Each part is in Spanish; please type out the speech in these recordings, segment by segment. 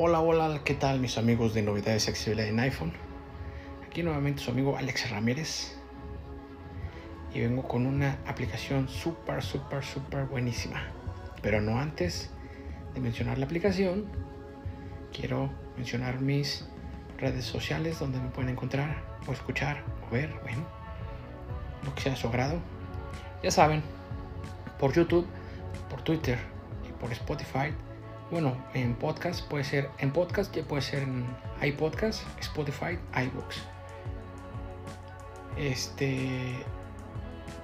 Hola, hola, ¿qué tal mis amigos de novedades de accesibilidad en iPhone? Aquí nuevamente su amigo Alex Ramírez y vengo con una aplicación súper, súper, súper buenísima. Pero no antes de mencionar la aplicación, quiero mencionar mis redes sociales donde me pueden encontrar o escuchar o ver, bueno, lo que sea de su agrado. Ya saben, por YouTube, por Twitter y por Spotify bueno, en podcast puede ser, en podcast ya puede ser en iPodcast, Spotify, iBooks. Este,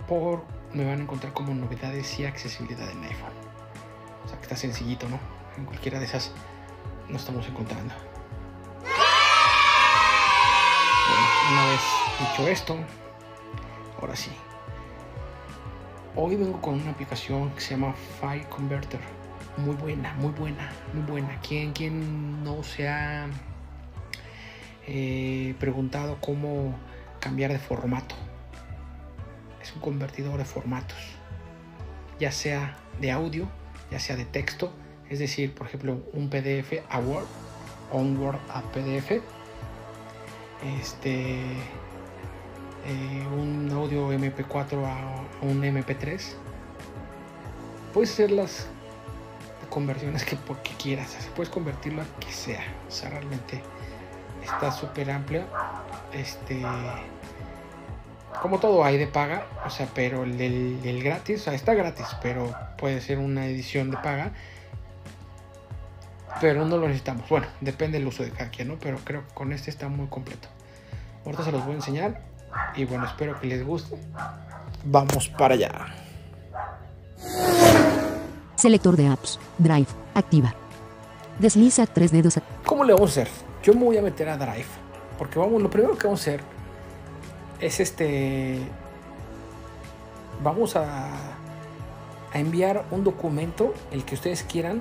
por, me van a encontrar como novedades y accesibilidad en iPhone. O sea que está sencillito, ¿no? En cualquiera de esas nos estamos encontrando. Bueno, una vez dicho esto, ahora sí. Hoy vengo con una aplicación que se llama File Converter muy buena, muy buena, muy buena. ¿Quién, no se ha eh, preguntado cómo cambiar de formato? Es un convertidor de formatos, ya sea de audio, ya sea de texto, es decir, por ejemplo, un PDF a Word o un Word a PDF. Este, eh, un audio MP4 a un MP3. Puede ser las conversiones que porque quieras. puedes convertirlo que sea. O sea, realmente está súper amplia. Este. Como todo hay de paga, o sea, pero el, el, gratis, o sea, está gratis, pero puede ser una edición de paga. Pero no lo necesitamos. Bueno, depende del uso de cada quien, ¿no? Pero creo que con este está muy completo. Ahorita se los voy a enseñar. Y bueno, espero que les guste. Vamos para allá. Selector de apps. Drive. Activa. Desliza tres dedos. ¿Cómo le vamos a hacer? Yo me voy a meter a Drive. Porque vamos, lo primero que vamos a hacer es este. Vamos a, a enviar un documento, el que ustedes quieran,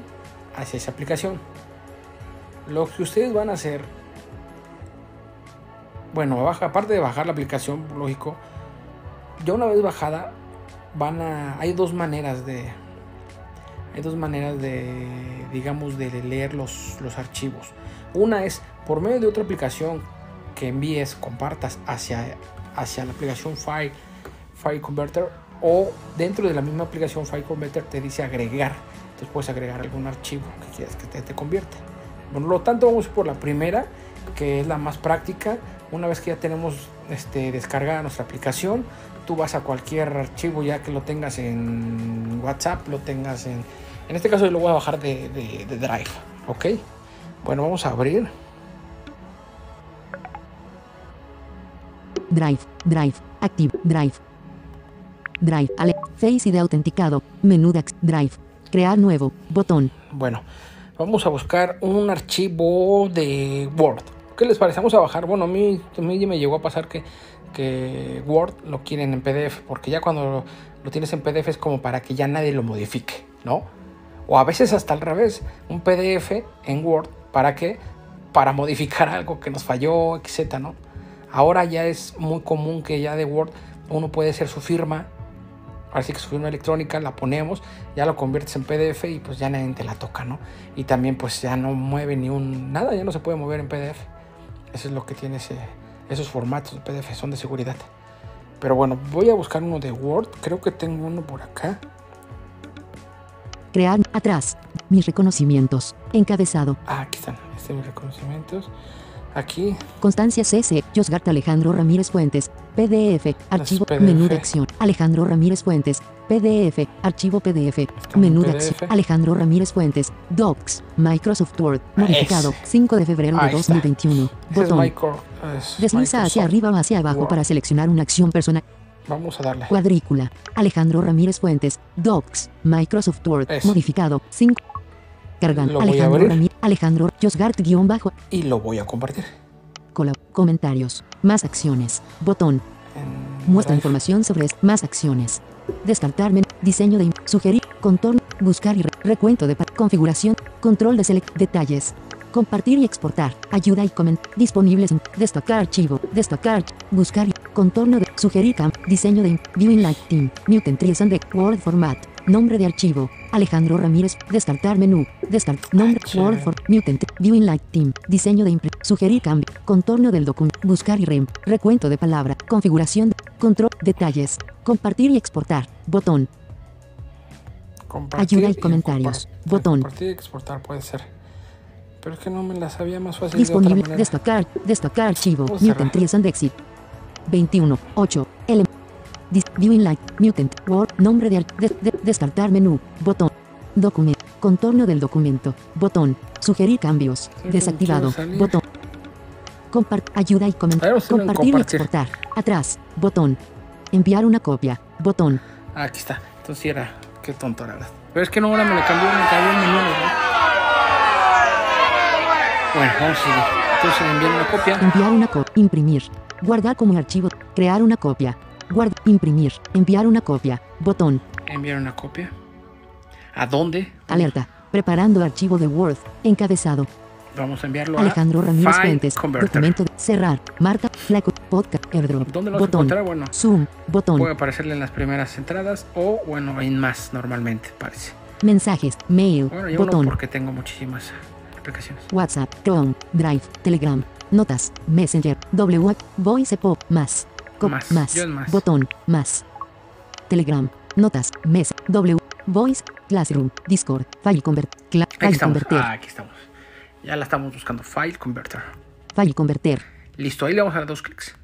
hacia esa aplicación. Lo que ustedes van a hacer. Bueno, baja, aparte de bajar la aplicación, lógico, ya una vez bajada, van a. Hay dos maneras de, hay dos maneras de, digamos, de leer los, los archivos. Una es por medio de otra aplicación que envíes, compartas hacia, hacia la aplicación File, File Converter o dentro de la misma aplicación File Converter te dice agregar. Entonces puedes agregar algún archivo que quieras que te, te convierta. Por lo tanto, vamos por la primera, que es la más práctica. Una vez que ya tenemos este, descargada nuestra aplicación, tú vas a cualquier archivo ya que lo tengas en WhatsApp, lo tengas en... En este caso yo lo voy a bajar de, de, Drive, ¿ok? Bueno, vamos a abrir. Drive, Drive, Active, Drive. Drive, Ale, Face ID autenticado, menú de Drive, crear nuevo, botón. Bueno, vamos a buscar un archivo de Word. ¿Qué les parece? Vamos a bajar. Bueno, a mí, a mí me llegó a pasar que que Word lo quieren en PDF, porque ya cuando lo, tienes en PDF es como para que ya nadie lo modifique, ¿no? O a veces hasta al revés, un PDF en Word, ¿para qué? Para modificar algo que nos falló, etc., ¿no? Ahora ya es muy común que ya de Word uno puede hacer su firma, así que su firma electrónica la ponemos, ya lo conviertes en PDF y pues ya nadie te la toca, ¿no? Y también pues ya no mueve ni un... nada, ya no se puede mover en PDF. Eso es lo que tiene ese esos formatos de PDF son de seguridad. Pero bueno, voy a buscar uno de Word. Creo que tengo uno por acá. Crear atrás. Mis reconocimientos. Encabezado. Ah, aquí están. Este mis reconocimientos. Aquí. Constancia CC. Josgart Alejandro Ramírez Fuentes. PDF. Archivo. Menú de acción. Alejandro Ramírez Fuentes. PDF, archivo PDF, menú de acción, Alejandro Ramírez Fuentes, Docs, Microsoft Word, modificado, 5 de febrero de 2021, botón, desliza hacia arriba o hacia abajo para seleccionar una acción personal. Vamos a darle. Cuadrícula, Alejandro Ramírez Fuentes, Docs, Microsoft Word, modificado, 5. Cargan, Alejandro Ramírez, Alejandro, guion bajo. Y lo voy a compartir. comentarios, más acciones, botón. Muestra información sobre más acciones. Descartarme. Diseño de sugerir. Contorno. Buscar y recuento de configuración. Control de select. Detalles. Compartir y exportar. Ayuda y comentar. Disponibles en destacar archivo. Destacar. Buscar y contorno de sugerir camp. Diseño de viewing light team. New entries and Word format. Nombre de archivo. Alejandro Ramírez. Descartar menú. Descartar. Nombre. Word for. Mutant. Viewing Light Team. Diseño de. Sugerir cambio. Contorno del documento. Buscar y rem. Recuento de palabra. Configuración. de- Control. Detalles. Compartir y exportar. Botón. Compartir Ayuda y comentarios. compar- Botón. Compartir y exportar puede ser. pero es que no me la sabía más fácil de Disponible. otra. Destacar. Destacar archivo. Mutant Trails and Exit. 21. 8. Ele. Dis- Viewing Light. Mutant. Word. Nombre de, de- de- Descartar menú. Botón. Documento. Contorno del documento. Botón. Sugerir cambios. Sí, Desactivado. Botón. Compart. Ayuda y comentar. Compartir y exportar. Atrás. Botón. Enviar una copia. Botón. Ah, aquí está. Entonces sí era. Qué tonto, la verdad. Pero es que no, ahora me lo cambió, me cambió el menú. Bueno, vamos a seguir. Entonces enviar una copia. Enviar una copia. Imprimir. Guardar como archivo. Crear una copia. Guardar. Imprimir. Enviar una copia. Botón. Enviar una copia. ¿A dónde? Alerta. Preparando archivo de Word. Encabezado. Vamos a enviarlo a Alejandro Ramírez Fuentes. Documento. cerrar. Marca. Flaco. Podcast. Airdrop. ¿Dónde lo Botón. encontrar? Bueno, Zoom. Botón. puede aparecerle en las primeras entradas o, bueno, en más normalmente, parece. Mensajes. Mail. Bueno, yo no Botón. porque tengo muchísimas aplicaciones. WhatsApp, Chrome, Drive, Telegram, Notas, Messenger, W, Voice Pop, más, Co- Más, más, yo en más. botón, más, Telegram, Notas, Mes, W, Voice, Classroom, Discord, File Convert, cla- File. Converter, Ah, aquí estamos. Ya la estamos buscando. File Converter. File Converter, Listo, ahí le vamos a dar dos clics.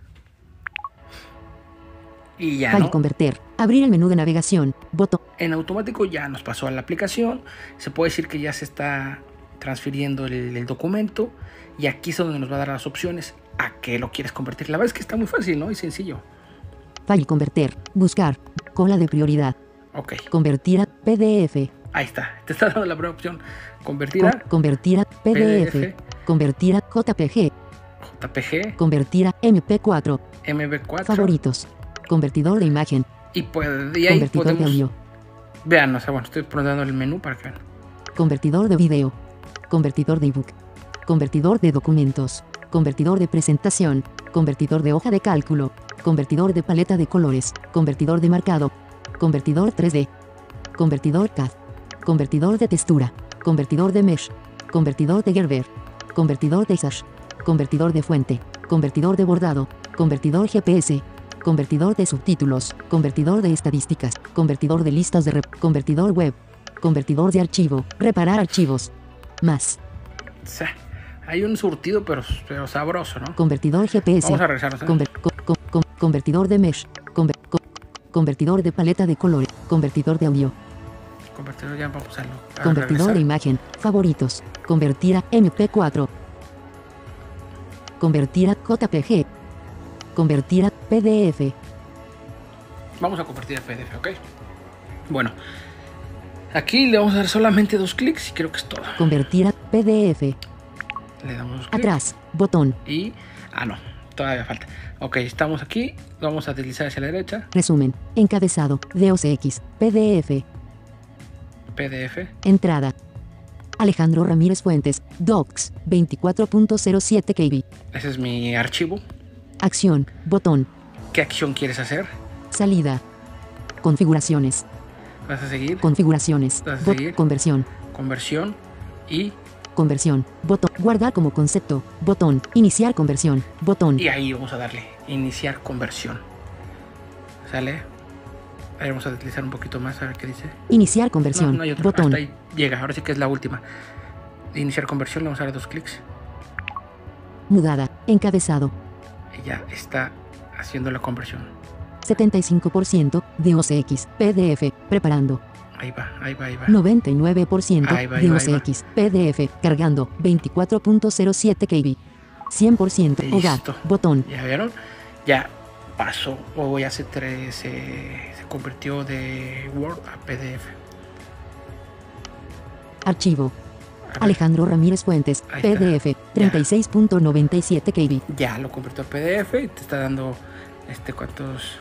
Y ya, File ¿no? Converter, abrir el menú de navegación, botón, En automático ya nos pasó a la aplicación. Se puede decir que ya se está transfiriendo el, el documento. Y aquí es donde nos va a dar las opciones a qué lo quieres convertir. La verdad es que está muy fácil, ¿no? Y sencillo. File Converter, buscar, cola de prioridad, Ok, convertir a PDF, ahí está. Te está dando la primera opción. Convertir co- a convertir a PDF, PDF. convertir a JPG, JPG, convertir a MP4, MB4. favoritos, convertidor de imagen, Y, puede, y ahí convertidor de audio. Vean, o sea, bueno, estoy poniendo el menú para que vean. Convertidor de video. Convertidor de ebook. Convertidor de documentos. Convertidor de presentación. Convertidor de hoja de cálculo. Convertidor de paleta de colores. Convertidor de marcado. Convertidor 3D. Convertidor CAD. Convertidor de textura. Convertidor de mesh. Convertidor de Gerber. Convertidor de Sash. Convertidor de fuente. Convertidor de bordado. Convertidor GPS. Convertidor de subtítulos. Convertidor de estadísticas. Convertidor de listas de rep. Convertidor web. Convertidor de archivo. Reparar archivos. Más. Hay un surtido, pero, pero sabroso, ¿no? Convertidor GPS. Vamos a regresarnos. ¿eh? Conver- co- co- co- convertidor de mesh. Conver- co- convertidor de paleta de colores. Convertidor de audio. Convertidor, ya vamos a, lo, a Convertidor de imagen. Favoritos. Convertir a MP4. Convertir a JPG. Convertir a PDF. Vamos a convertir a PDF, ¿ok? Bueno, aquí le vamos a dar solamente dos clics y creo que es todo. Convertir a PDF. Le damos. Atrás. Botón. Y. Ah, no, todavía falta. Ok, estamos aquí. Vamos a deslizar hacia la derecha. Resumen. Encabezado. DOCX. PDF. PDF. Entrada. Alejandro Ramírez Fuentes. Docs. 24.07 KB. Ese es mi archivo. Acción. Botón. ¿Qué acción quieres hacer? Salida. Configuraciones. Vas a seguir. Configuraciones. ¿Vas a seguir? conversión. Conversión. Y, Conversión. Botón. Guardar como concepto. Botón. Iniciar conversión. Botón. y ahí vamos a darle. Iniciar conversión. ¿Sale? Ahí vamos a deslizar un poquito más a ver qué dice. Iniciar No, conversión. no hay otro. Botón. Hasta ahí llega. Ahora sí que es la última. Iniciar conversión. Le vamos a dar dos clics. Mudada. Encabezado. Y ya está haciendo la conversión. 75% de OCX. PDF. Preparando. Ahí va, ahí va, ahí va. 99% Ahí va, ahí de va, ahí va. OCX. PDF. Cargando. 24.07 KB. 100% hogar. Botón. ¿Ya vieron? Ya pasó, o ya se, tre- se, se convirtió de Word a PDF. Archivo. Alejandro Ramírez Fuentes. PDF. 36.97 KB. Ya lo convirtió a PDF y te está dando este cuántos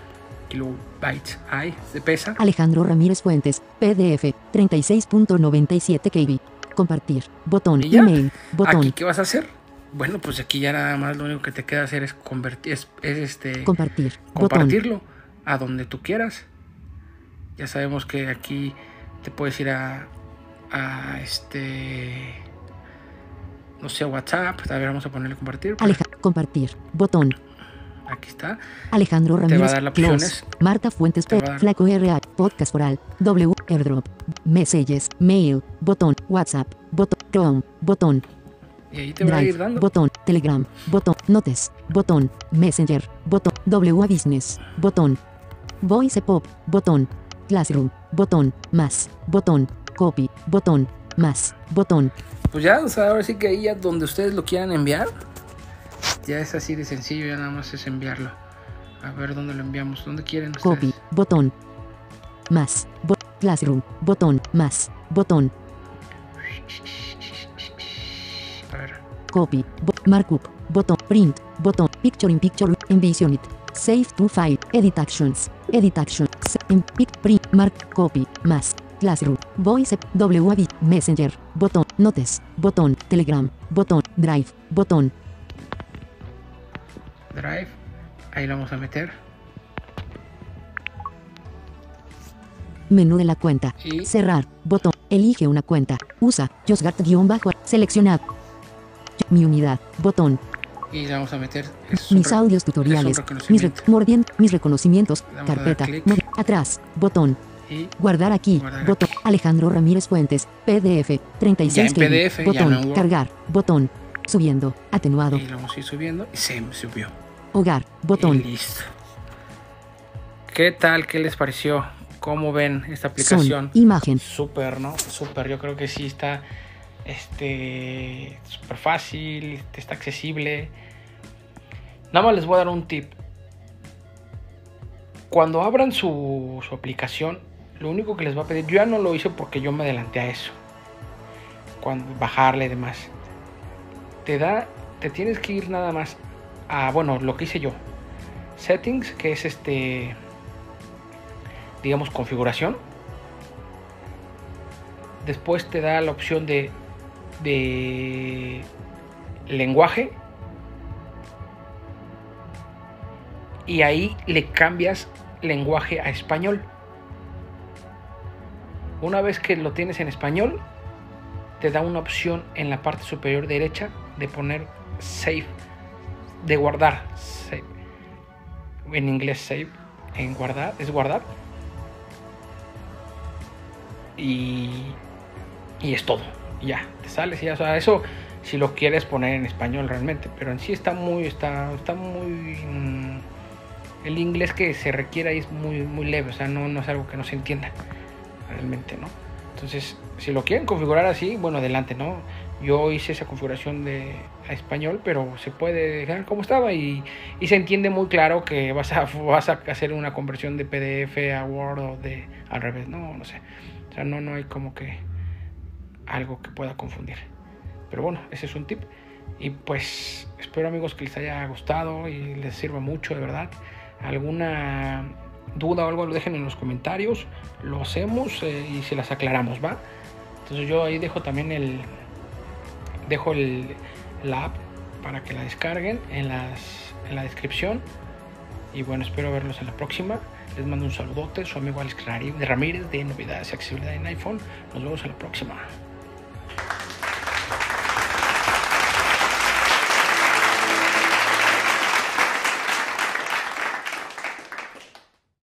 kilobytes hay de pesa. Alejandro Ramírez Fuentes. PDF. 36.97 KB. Compartir. Botón. Email. Botón. Aquí, ¿qué vas a hacer? Bueno, pues aquí ya nada más lo único que te queda hacer es convertir, es, es este, Compartir. Botón. compartirlo a donde tú quieras. Ya sabemos que aquí te puedes ir a, a este no sé WhatsApp a ver vamos a ponerle compartir Aleja, compartir botón aquí está Alejandro te va a Ramírez dar las Close, opciones Marta Fuentes dar- Flaco RA Podcast Oral W Airdrop Messages Mail Botón WhatsApp Botón Chrome Botón y ahí te va a ir Drive dando. Botón Telegram Botón Notes Botón Messenger Botón W Business Botón Voice Pop Botón Classroom Botón Más Botón Copy Botón Más Botón. Pues ya o sea ahora sí que ahí ya donde ustedes lo quieran enviar ya es así de sencillo ya nada más es enviarlo. A ver dónde lo enviamos dónde quieren Copy Botón Más Bo- Classroom Botón Más Botón Copy, markup, botón, print, botón, picture in picture, envision it, save to file, edit actions, edit actions, se- in pic, print, mark, copy, más, classroom, voice, WAV, messenger, botón, notes, botón, telegram, botón, drive, botón, drive. Ahí lo vamos a meter. Menú de la cuenta, y cerrar, botón, elige una cuenta, usa, bajo seleccionado, mi unidad, botón, y le vamos a meter mis audios tutoriales, mis, mis reconocimientos, carpeta, atrás, botón, y Guardar aquí. Guardar botón. aquí. Alejandro Ramírez Fuentes. PDF. 36 Ya en PDF, ya Botón. no. Cargar. Botón. Subiendo. Atenuado. y lo vamos a ir subiendo y se subió Hogar. Y Botón. listo. ¿Qué tal? ¿Qué les pareció? ¿Cómo ven esta Son. aplicación? Imagen. Súper, ¿no? Súper. Yo creo que sí está este súper fácil, está accesible. Nada más les voy a dar un tip. Cuando abran su, su aplicación, lo único que les va a pedir, yo ya no lo hice porque yo me adelanté a eso. Cuando bajarle y demás. Te da, te tienes que ir nada más a, bueno, lo que hice yo. Settings, que es este, digamos, configuración. Después te da la opción de, de lenguaje. Y ahí le cambias lenguaje a español. Una vez que lo tienes en español, te da una opción en la parte superior derecha de poner save, de guardar. Save. En inglés save, en guardar, es guardar. Y, y es todo. Ya, te sales y ya. O sea, eso si lo quieres poner en español realmente. Pero en sí está muy, está, está muy. mm, el inglés que se requiere ahí es muy, muy leve. O sea, no, no es algo que no se entienda realmente, ¿no? Entonces, si lo quieren configurar así, bueno, adelante, ¿no? Yo hice esa configuración de a español, pero se puede dejar como estaba y, y se entiende muy claro que vas a, vas a hacer una conversión de PDF a Word o de al revés, no, no sé. O sea, no, no hay como que algo que pueda confundir. Pero bueno, ese es un tip. Y pues espero amigos que les haya gustado y les sirva mucho, de verdad. Alguna duda o algo lo dejen en los comentarios. Lo hacemos eh, y se las aclaramos, ¿va? Entonces yo ahí dejo también el... Dejo el, la app para que la descarguen en, las, en la descripción. Y bueno, espero verlos en la próxima. Les mando un saludote, su amigo Alex Ramírez de Novedades y Accesibilidad en iPhone. Nos vemos en la próxima.